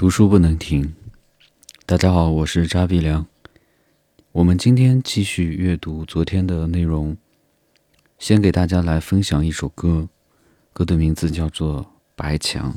读书不能停。大家好，我是扎比良。我们今天继续阅读昨天的内容，先给大家来分享一首歌，歌的名字叫做《白墙》。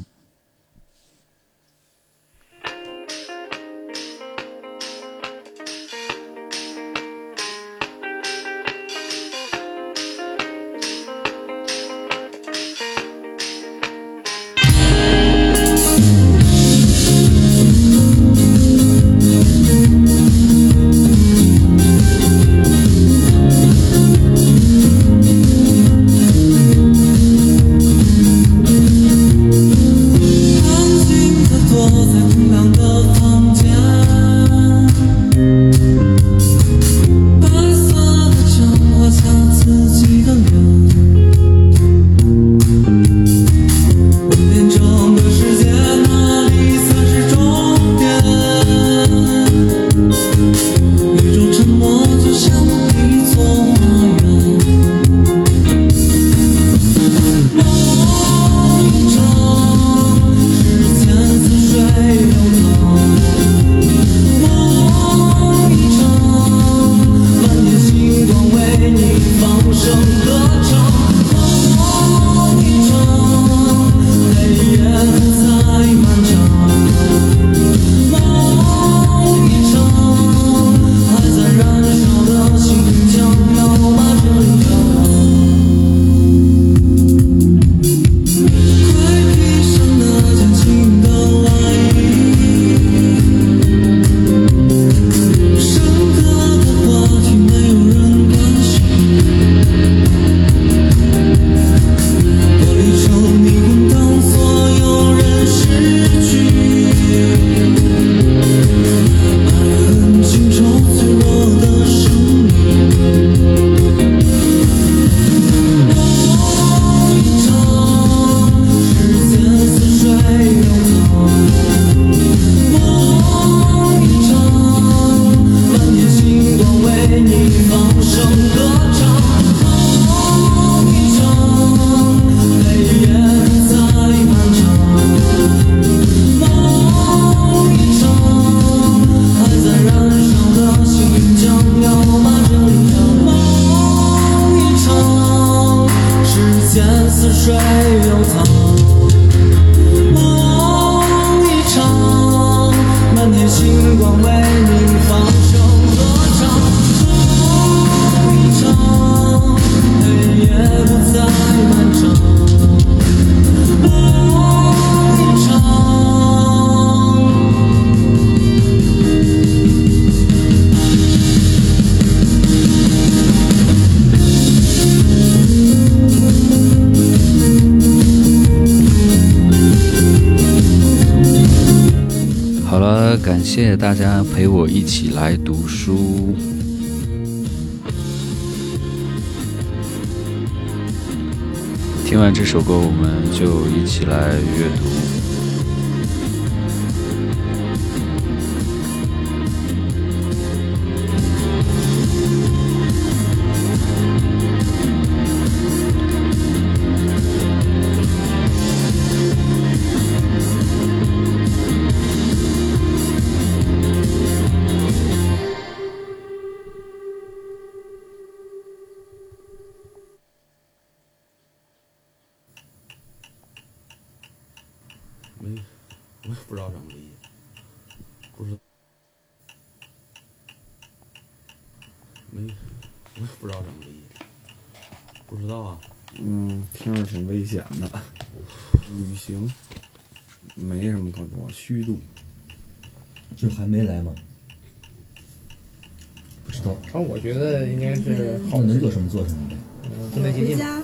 似水流淌。谢谢大家陪我一起来读书。听完这首歌，我们就一起来阅读。挺危险的。旅行没什么可说，虚度。这还没来吗？不知道。啊，我觉得应该是好。能做什么做什么呗。嗯，回家。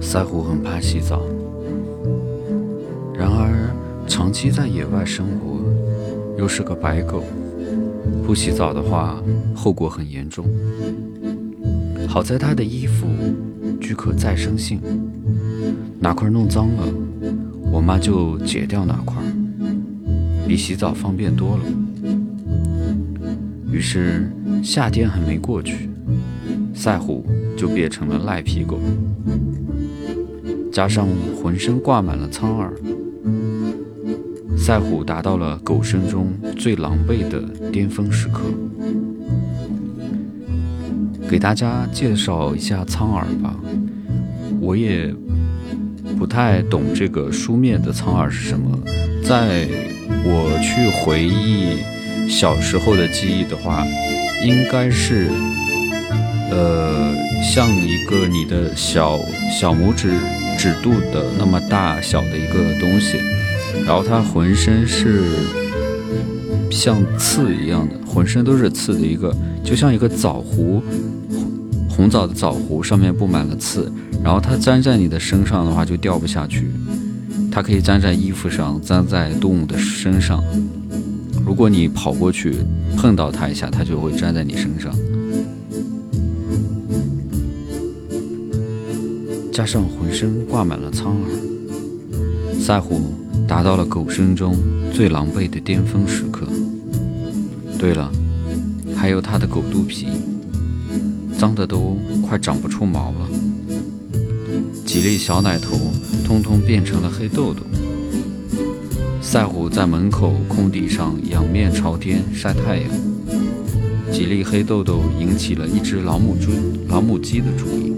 赛虎很怕洗澡，在野外生活，又是个白狗，不洗澡的话，后果很严重。好在它的衣服具可再生性，哪块弄脏了，我妈就解掉哪块，比洗澡方便多了。于是夏天还没过去，赛虎就变成了赖皮狗，加上浑身挂满了苍耳，赛虎达到了狗生中最狼狈的巅峰时刻。给大家介绍一下苍耳吧，我也不太懂这个书面的苍耳是什么，在我去回忆小时候的记忆的话，应该是，呃，像一个你的小小拇指指肚的那么大小的一个东西，然后它浑身是像刺一样的，浑身都是刺的一个，就像一个枣核，红枣的枣核上面布满了刺，然后它粘在你的身上的话就掉不下去，它可以粘在衣服上，粘在动物的身上。如果你跑过去碰到它一下，它就会粘在你身上。加上浑身挂满了苍耳，赛虎达到了狗生中最狼狈的巅峰时刻。对了，还有它的狗肚皮。脏的都快长不出毛了，几粒小奶头通通变成了黑豆豆。赛虎在门口空地上仰面朝天晒太阳，几粒黑豆豆引起了一只老母猪、老母鸡的注意。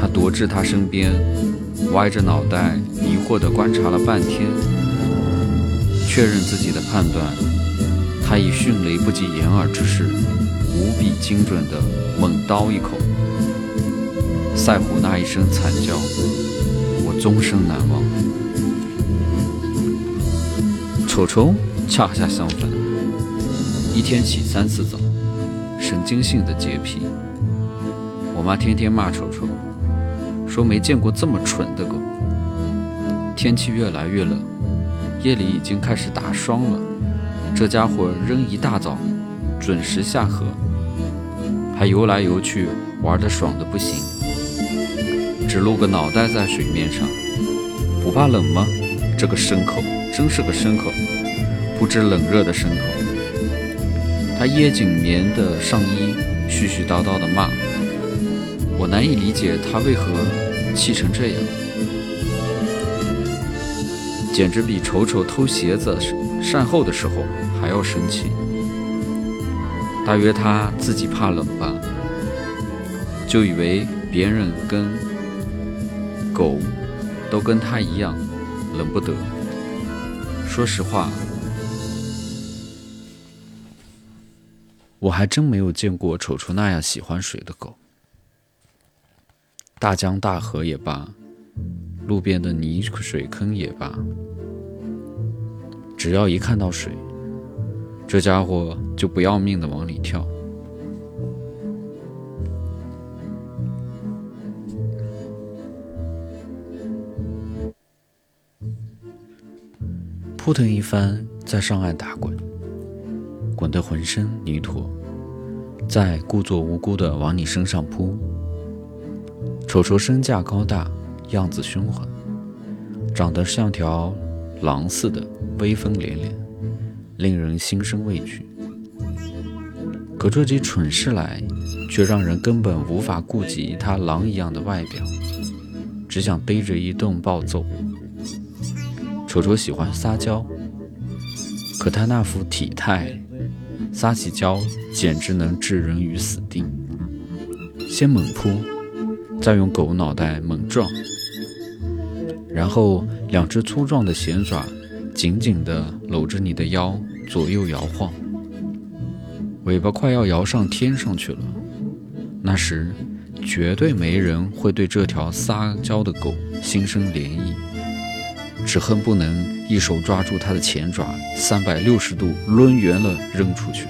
它踱至他身边，歪着脑袋疑惑地观察了半天，确认自己的判断，他以迅雷不及掩耳之势。无比精准的猛刀一口，赛虎那一声惨叫，我终生难忘。丑丑恰恰相反，一天洗三次澡，神经性的洁癖。我妈天天骂丑丑，说没见过这么蠢的狗。天气越来越冷，夜里已经开始打霜了，这家伙仍一大早准时下河。还游来游去，玩得爽的不行，只露个脑袋在水面上，不怕冷吗？这个牲口真是个牲口，不知冷热的牲口。他掖紧棉的上衣，絮絮叨叨地骂，我难以理解他为何气成这样，简直比丑丑偷鞋子善后的时候还要生气。大约他自己怕冷吧，就以为别人跟狗都跟他一样冷不得。说实话，我还真没有见过丑丑那样喜欢水的狗。大江大河也罢，路边的泥水坑也罢，只要一看到水。这家伙就不要命的往里跳，扑腾一番，在上岸打滚，滚得浑身泥土，再故作无辜的往你身上扑。瞅瞅身价高大，样子凶狠，长得像条狼似的，威风凛凛。令人心生畏惧，可做起蠢事来，却让人根本无法顾及他狼一样的外表，只想背着一顿暴揍。丑丑喜欢撒娇，可他那副体态，撒起娇简直能置人于死地。先猛扑，再用狗脑袋猛撞，然后两只粗壮的前爪。紧紧地搂着你的腰，左右摇晃，尾巴快要摇上天上去了。那时，绝对没人会对这条撒娇的狗心生怜意，只恨不能一手抓住它的前爪，三百六十度抡圆了扔出去。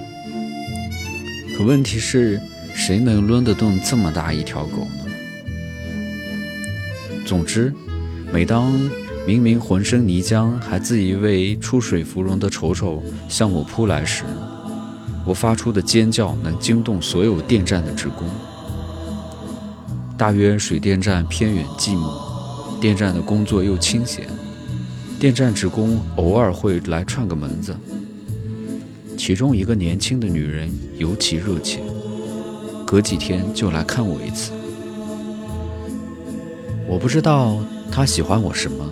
可问题是，谁能抡得动这么大一条狗呢？总之，每当……明明浑身泥浆，还自以为出水芙蓉的丑丑向我扑来时，我发出的尖叫能惊动所有电站的职工。大约水电站偏远寂寞，电站的工作又清闲，电站职工偶尔会来串个门子。其中一个年轻的女人尤其热切，隔几天就来看我一次。我不知道他喜欢我什么，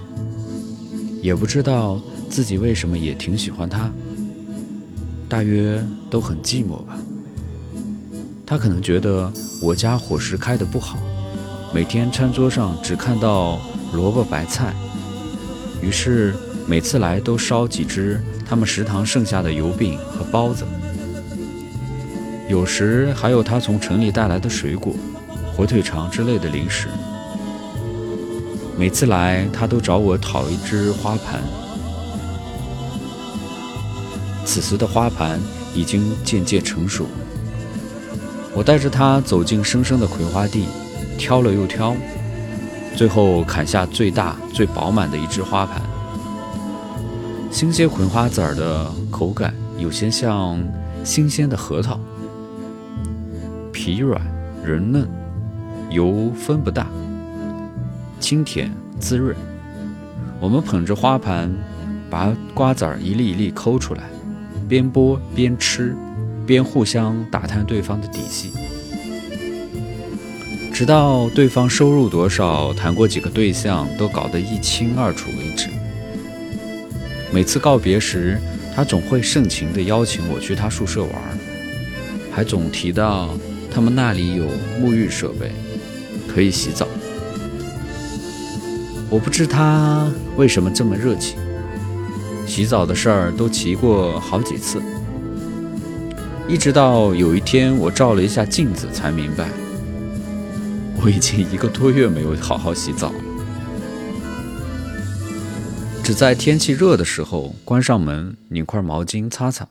也不知道自己为什么也挺喜欢他，大约都很寂寞吧。他可能觉得我家伙食开得不好，每天餐桌上只看到萝卜白菜，于是每次来都烧几只他们食堂剩下的油饼和包子，有时还有他从城里带来的水果、火腿肠之类的零食。每次来，他都找我讨一只花盘。此时的花盘已经渐渐成熟。我带着他走进深深的葵花地，挑了又挑，最后砍下最大、最饱满的一只花盘。新鲜葵花籽儿的口感有些像新鲜的核桃，皮软仁嫩，油分不大，清甜滋润。我们捧着花盘，把瓜子儿一粒一粒抠出来，边剥边吃。边互相打探对方的底细，直到对方收入多少、谈过几个对象都搞得一清二楚为止。每次告别时，他总会盛情地邀请我去他宿舍玩，还总提到他们那里有沐浴设备，可以洗澡。我不知他为什么这么热情，洗澡的事儿都提过好几次。一直到有一天，我照了一下镜子，才明白，我已经一个多月没有好好洗澡了。只在天气热的时候，关上门，拧块毛巾擦擦，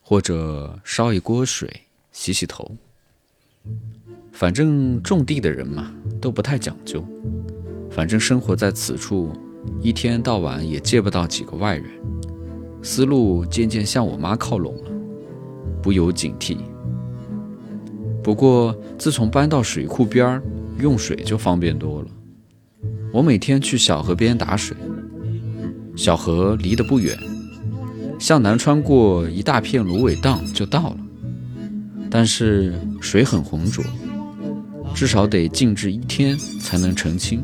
或者烧一锅水洗洗头。反正种地的人嘛，都不太讲究。反正生活在此处，一天到晚也见不到几个外人，思路渐渐向我妈靠拢了。不由警惕。不过，自从搬到水库边儿，用水就方便多了。我每天去小河边打水，小河离得不远，向南穿过一大片芦苇荡就到了。但是水很浑浊，至少得静置一天才能澄清。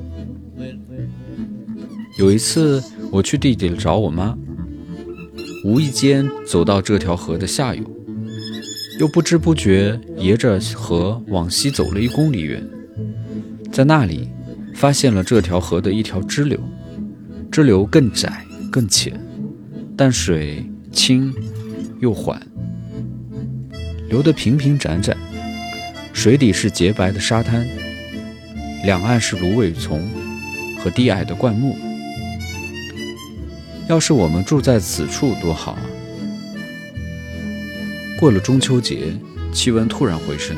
有一次，我去地里找我妈，无意间走到这条河的下游。又不知不觉沿着河往西走了一公里远，在那里发现了这条河的一条支流，支流更窄更浅，但水清又缓，流得平平展展，水底是洁白的沙滩，两岸是芦苇丛和低矮的灌木。要是我们住在此处多好啊！过了中秋节，气温突然回升，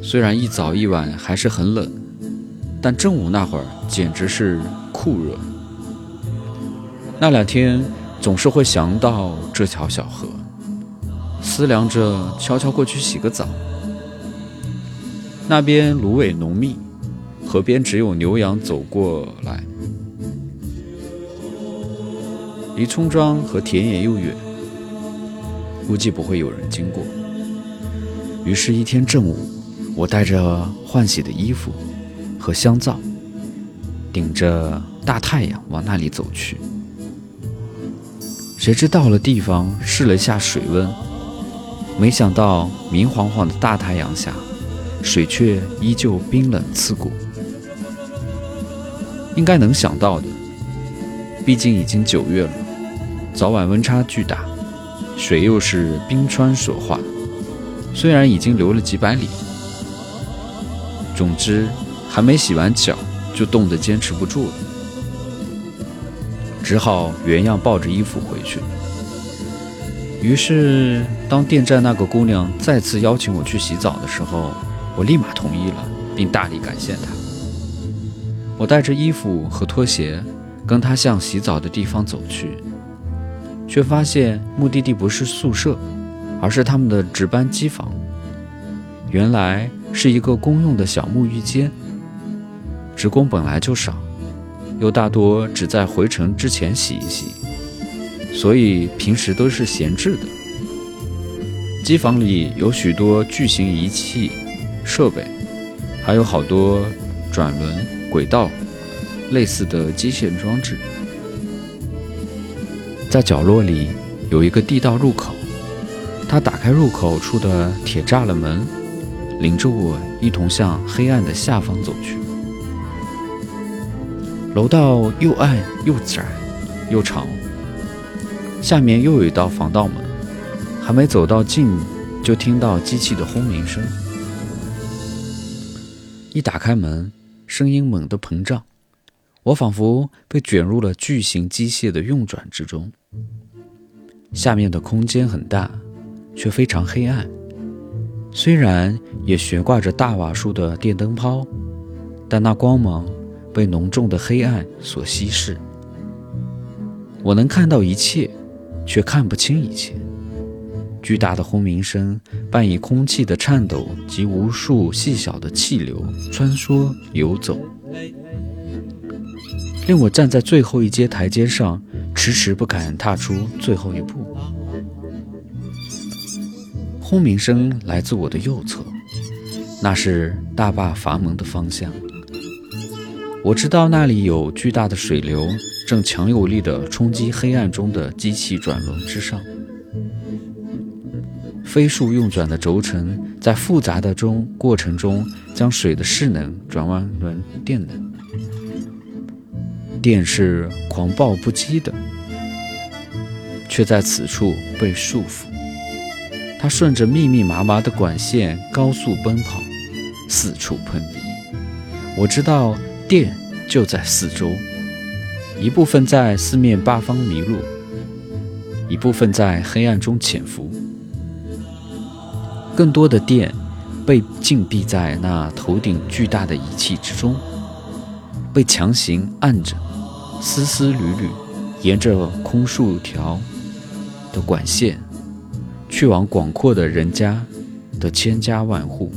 虽然一早一晚还是很冷，但正午那会儿简直是酷热。那两天总是会想到这条小河，思量着悄悄过去洗个澡。那边芦苇浓密，河边只有牛羊走过来，离村庄和田野又远。估计不会有人经过。于是，一天正午，我带着换洗的衣服和香皂，顶着大太阳往那里走去。谁知到了地方，试了一下水温，没想到明晃晃的大太阳下，水却依旧冰冷刺骨。应该能想到的，毕竟已经九月了，早晚温差巨大。水又是冰川所化，虽然已经流了几百里，总之还没洗完脚就冻得坚持不住了，只好原样抱着衣服回去。于是，当电站那个姑娘再次邀请我去洗澡的时候，我立马同意了，并大力感谢她。我带着衣服和拖鞋，跟她向洗澡的地方走去。却发现目的地不是宿舍，而是他们的值班机房。原来是一个公用的小沐浴间。职工本来就少，又大多只在回程之前洗一洗，所以平时都是闲置的。机房里有许多巨型仪器设备，还有好多转轮、轨道类似的机械装置。在角落里有一个地道入口，他打开入口处的铁栅栏门，领着我一同向黑暗的下方走去。楼道又暗又窄又长，下面又有一道防盗门，还没走到近，就听到机器的轰鸣声。一打开门，声音猛地膨胀，我仿佛被卷入了巨型机械的运转之中。下面的空间很大，却非常黑暗。虽然也悬挂着大瓦数的电灯泡，但那光芒。被浓重的黑暗所稀释，我能看到一切，却看不清一切。巨大的轰鸣声伴以空气的颤抖及无数细小的气流穿梭游走，令我站在最后一阶台阶上，迟迟不敢踏出最后一步。轰鸣声来自我的右侧，那是大坝阀门的方向。我知道那里有巨大的水流，正强有力地冲击黑暗中的机器转轮之上。飞速运转的轴承在复杂的中过程中，将水的势能转换为电能。电是狂暴不羁的，却在此处被束缚。它顺着密密麻麻的管线高速奔跑，四处碰壁。我知道。电就在四周，一部分在四面八方迷路，一部分在黑暗中潜伏。更多的电被禁闭在那头顶巨大的仪器之中，被强行按着，丝丝缕缕，沿着空数条的管线，去往广阔的人家的千家万户。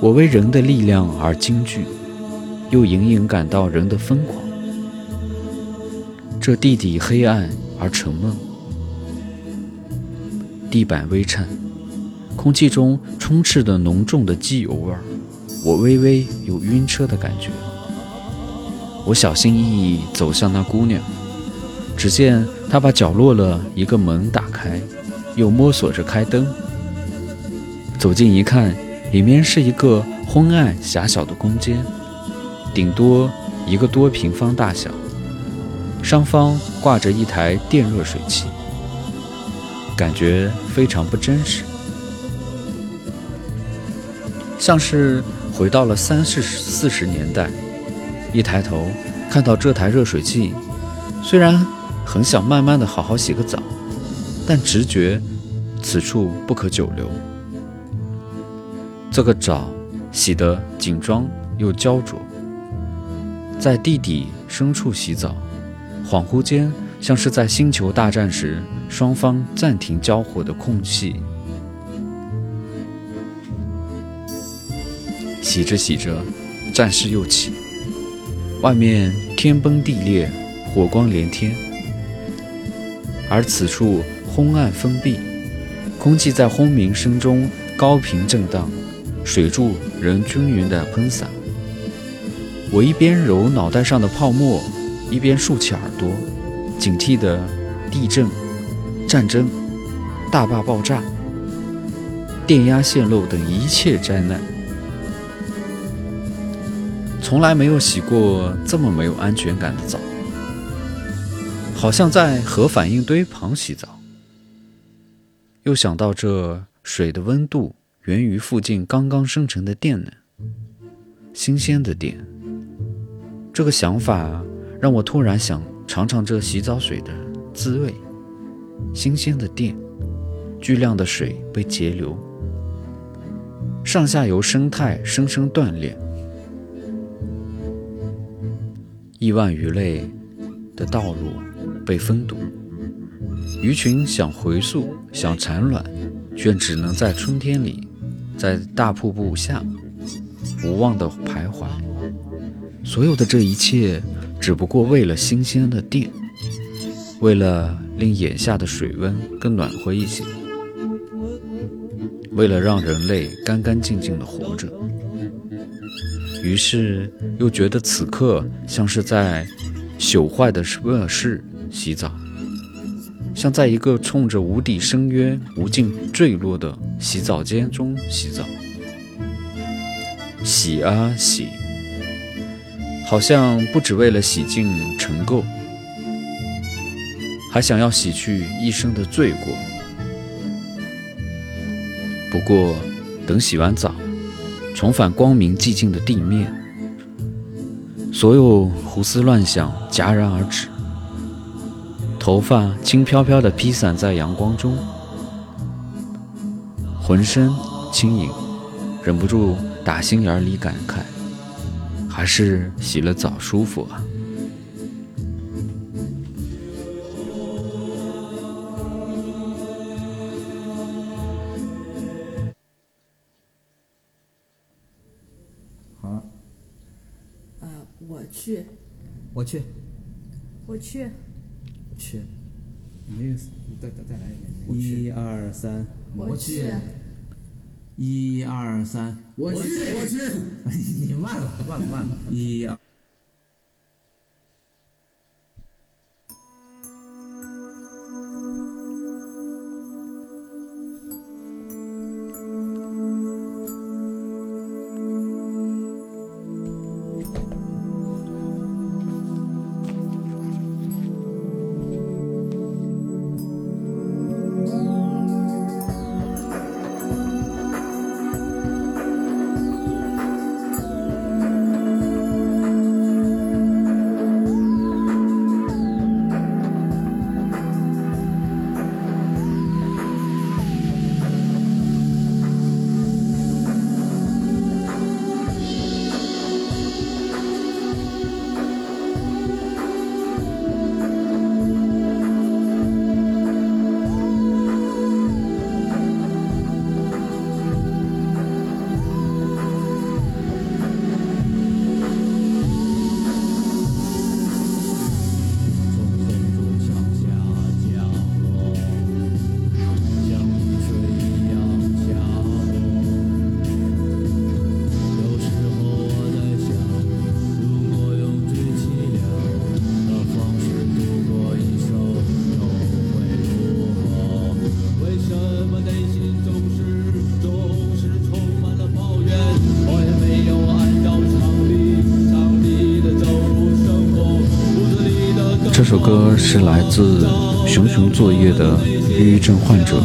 我为人的力量而惊惧，又隐隐感到人的疯狂。这地底黑暗而沉闷，地板微颤，空气中充斥着浓重的机油味儿，我微微有晕车的感觉。我小心翼翼走向那姑娘，只见她把角落的一个门打开，又摸索着开灯。走近一看。里面是一个昏暗狭小的空间，顶多一个多平方大小，上方挂着一台电热水器，感觉非常不真实，像是回到了三四四十年代。一抬头看到这台热水器，虽然很想慢慢的好好洗个澡，但直觉此处不可久留。这个澡洗得紧张又焦灼，在地底深处洗澡，恍惚间像是在星球大战时双方暂停交火的空隙。洗着洗着，战事又起，外面天崩地裂，火光连天，而此处昏暗封闭，空气在轰鸣声中高频震荡。水柱仍均匀地喷洒。我一边揉脑袋上的泡沫，一边竖起耳朵，警惕的地震、战争、大坝爆炸、电压泄漏等一切灾难。从来没有洗过这么没有安全感的澡，好像在核反应堆旁洗澡。又想到这水的温度。源于附近刚刚生成的电能，新鲜的电。这个想法让我突然想尝尝这洗澡水的滋味。新鲜的电，巨量的水被截流，上下游生态生生断裂，亿万鱼类的道路被封堵，鱼群想回溯，想产卵，却只能在春天里。在大瀑布下无望的徘徊，所有的这一切只不过为了新鲜的电，为了令眼下的水温更暖和一些。为了让人类干干净净的活着，于是又觉得此刻像是在朽坏的卧室洗澡，像在一个冲着无底深渊无尽坠落的洗澡间中洗澡，洗啊洗，好像不只为了洗净尘垢，还想要洗去一生的罪过。不过，等洗完澡，重返光明寂静的地面，所有胡思乱想戛然而止，头发轻飘飘地披散在阳光中，浑身轻盈，忍不住打心眼里感慨：还是洗了澡舒服啊！我去，我去，我去，去，你那再再再来一遍。一二三，我去，一二三，我去，我去，你慢了，慢了，慢了，一二。这首歌是来自熊熊作业的抑郁症患者。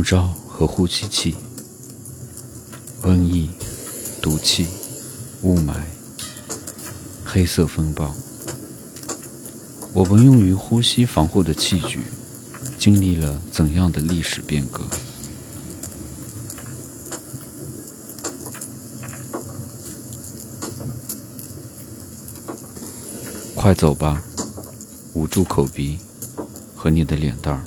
口罩和呼吸器，瘟疫、毒气、雾霾、黑色风暴。我们用于呼吸防护的器具，经历了怎样的历史变革？快走吧，捂住口鼻和你的脸蛋儿。